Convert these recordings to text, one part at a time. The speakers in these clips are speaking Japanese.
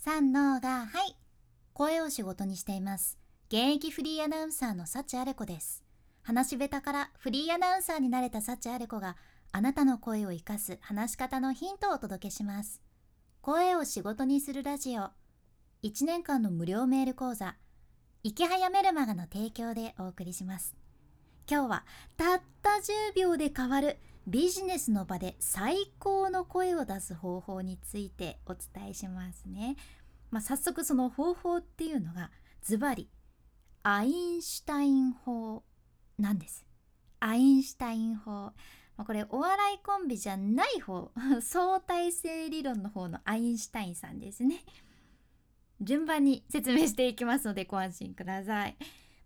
三のがはい。声を仕事にしています。現役フリーアナウンサーの幸あれ子です。話し下手からフリーアナウンサーになれた幸あれ子があなたの声を生かす話し方のヒントをお届けします。声を仕事にするラジオ。1年間の無料メール講座。池早メルマガの提供でお送りします。今日はたった10秒で変わるビジネスの場で最高の声を出す方法についてお伝えしますね、まあ、早速その方法っていうのがズバリアインシュタイン法なんです。アインシュタイン法、ま、これお笑いコンビじゃない方相対性理論の方のアインシュタインさんですね。順番に説明していきますのでご安心ください。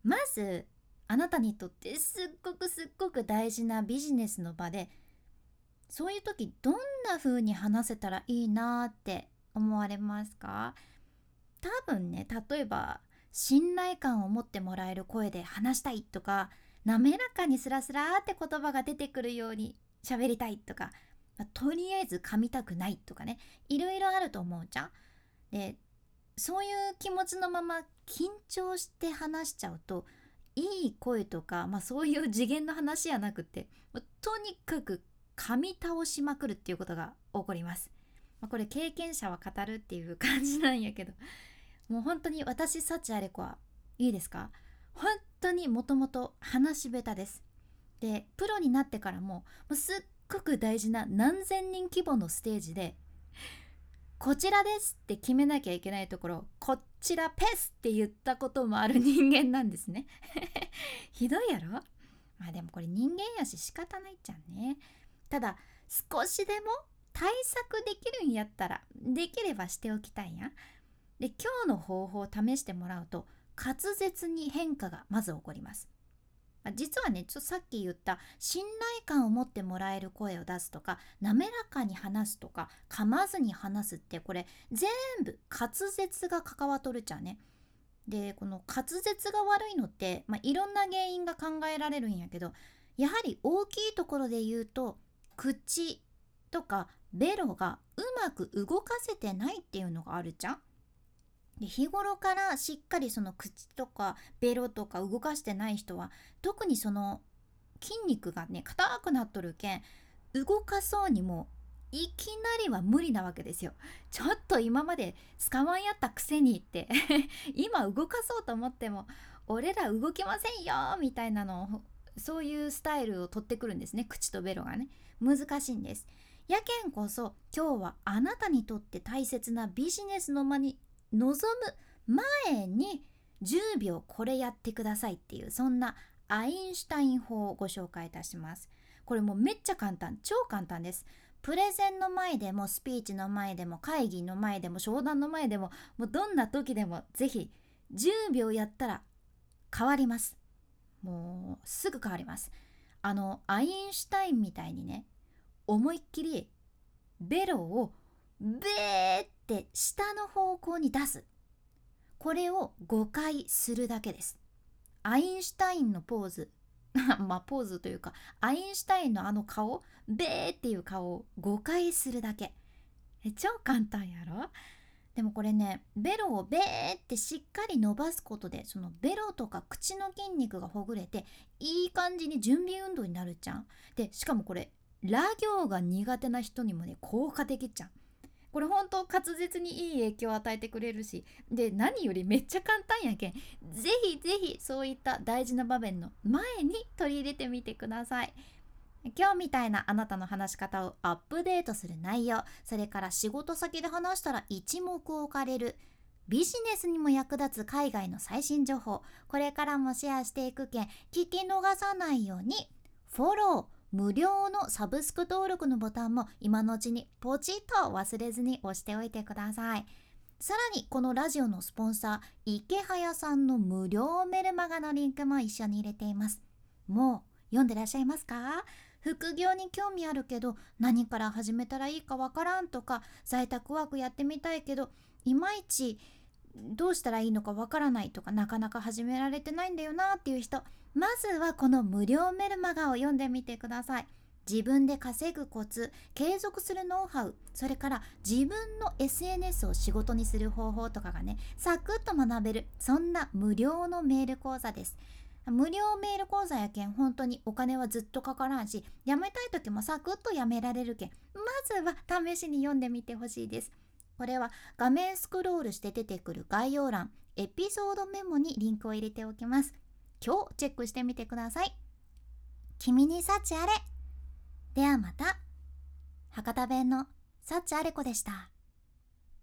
まずあなたにとってすっごくすっごく大事なビジネスの場でそういう時どんな風に話せたらいいなって思われますか？多分ね例えば信頼感を持ってもらえる声で話したいとか滑らかにスラスラって言葉が出てくるように喋りたいとか、まあ、とりあえず噛みたくないとかねいろいろあると思うじゃん。でそういう気持ちのまま緊張して話しちゃうといい声とか、まあ、そういう次元の話やなくてとにかく噛み倒しまくるっていうことが起こります。まあ、これ経験者は語るっていう感じなんやけどもう本当に私幸あれ子はいいですか？本当にもともと話し下手です。でプロになってからももうすっごく大事な何千人規模のステージでこちらですって決めなきゃいけないところこちらペスって言ったこともある人間なんですね。ひどいやろ？まあでもこれ人間やし仕方ないっちゃね。ただ少しでも対策できるんやったらできればしておきたいやで今日の方法を試してもらうと滑舌に変化がまず起こります。実はねちょっとさっき言った信頼感を持ってもらえる声を出すとか滑らかに話すとか噛まずに話すってこれ全部滑舌が関わっとるちゃうね。でこの滑舌が悪いのって、まあ、いろんな原因が考えられるんやけどやはり大きいところで言うと口とかベロがうまく動かせてないっていうのがあるじゃん。で日頃からしっかりその口とかベロとか動かしてない人は特にその筋肉がね硬くなっとるけん動かそうにもいきなりは無理なわけですよ。ちょっと今まで使わんやったくせにって 今動かそうと思っても俺ら動きませんよみたいなのをそういうスタイルを取ってくるんですね口とベロがね難しいんです。やけんこそ今日はあなたにとって大切なビジネスの間に望む前に10秒これやってくださいっていうそんなアインシュタイン法をご紹介いたします。これもめっちゃ簡単超簡単です。プレゼンの前でもスピーチの前でも会議の前でも商談の前でももうどんな時でも是非10秒やったら変わります。もうすぐ変わります。あのアインシュタインみたいにね思いっきりベロをベーって下の方向に出す。これを5回するだけです。アインシュタインのポーズ。まあポーズというかアインシュタインのあの顔。ベーっていう顔を5回するだけ。超簡単やろ？でもこれねベロをベーってしっかり伸ばすことでそのベロとか口の筋肉がほぐれていい感じに準備運動になるじゃん。でしかもこれラ行が苦手な人にもね効果的じゃん。これ本当滑舌にいい影響を与えてくれるしで何よりめっちゃ簡単やけんぜひぜひそういった大事な場面の前に取り入れてみてください。今日みたいなあなたの話し方をアップデートする内容それから仕事先で話したら一目置かれるビジネスにも役立つ海外の最新情報これからもシェアしていくけん聞き逃さないようにフォロー。無料のサブスク登録のボタンも今のうちにポチッと忘れずに押しておいてください。さらにこのラジオのスポンサー池早さんの無料メルマガのリンクも一緒に入れています。もう読んでらっしゃいますか？副業に興味あるけど何から始めたらいいかわからんとか在宅ワークやってみたいけどいまいちどうしたらいいのかわからないとかなかなか始められてないんだよなっていう人まずはこの無料メルマガを読んでみてください。自分で稼ぐコツ継続するノウハウそれから自分の SNS を仕事にする方法とかがねサクッと学べるそんな無料のメール講座です。無料メール講座やけん本当にお金はずっとかからんしやめたい時もサクッとやめられるけんまずは試しに読んでみてほしいです。これは画面スクロールして出てくる概要欄エピソードメモにリンクを入れておきます。今日チェックしてみてください。君に幸あれ。ではまた。博多弁の幸あれ子でした。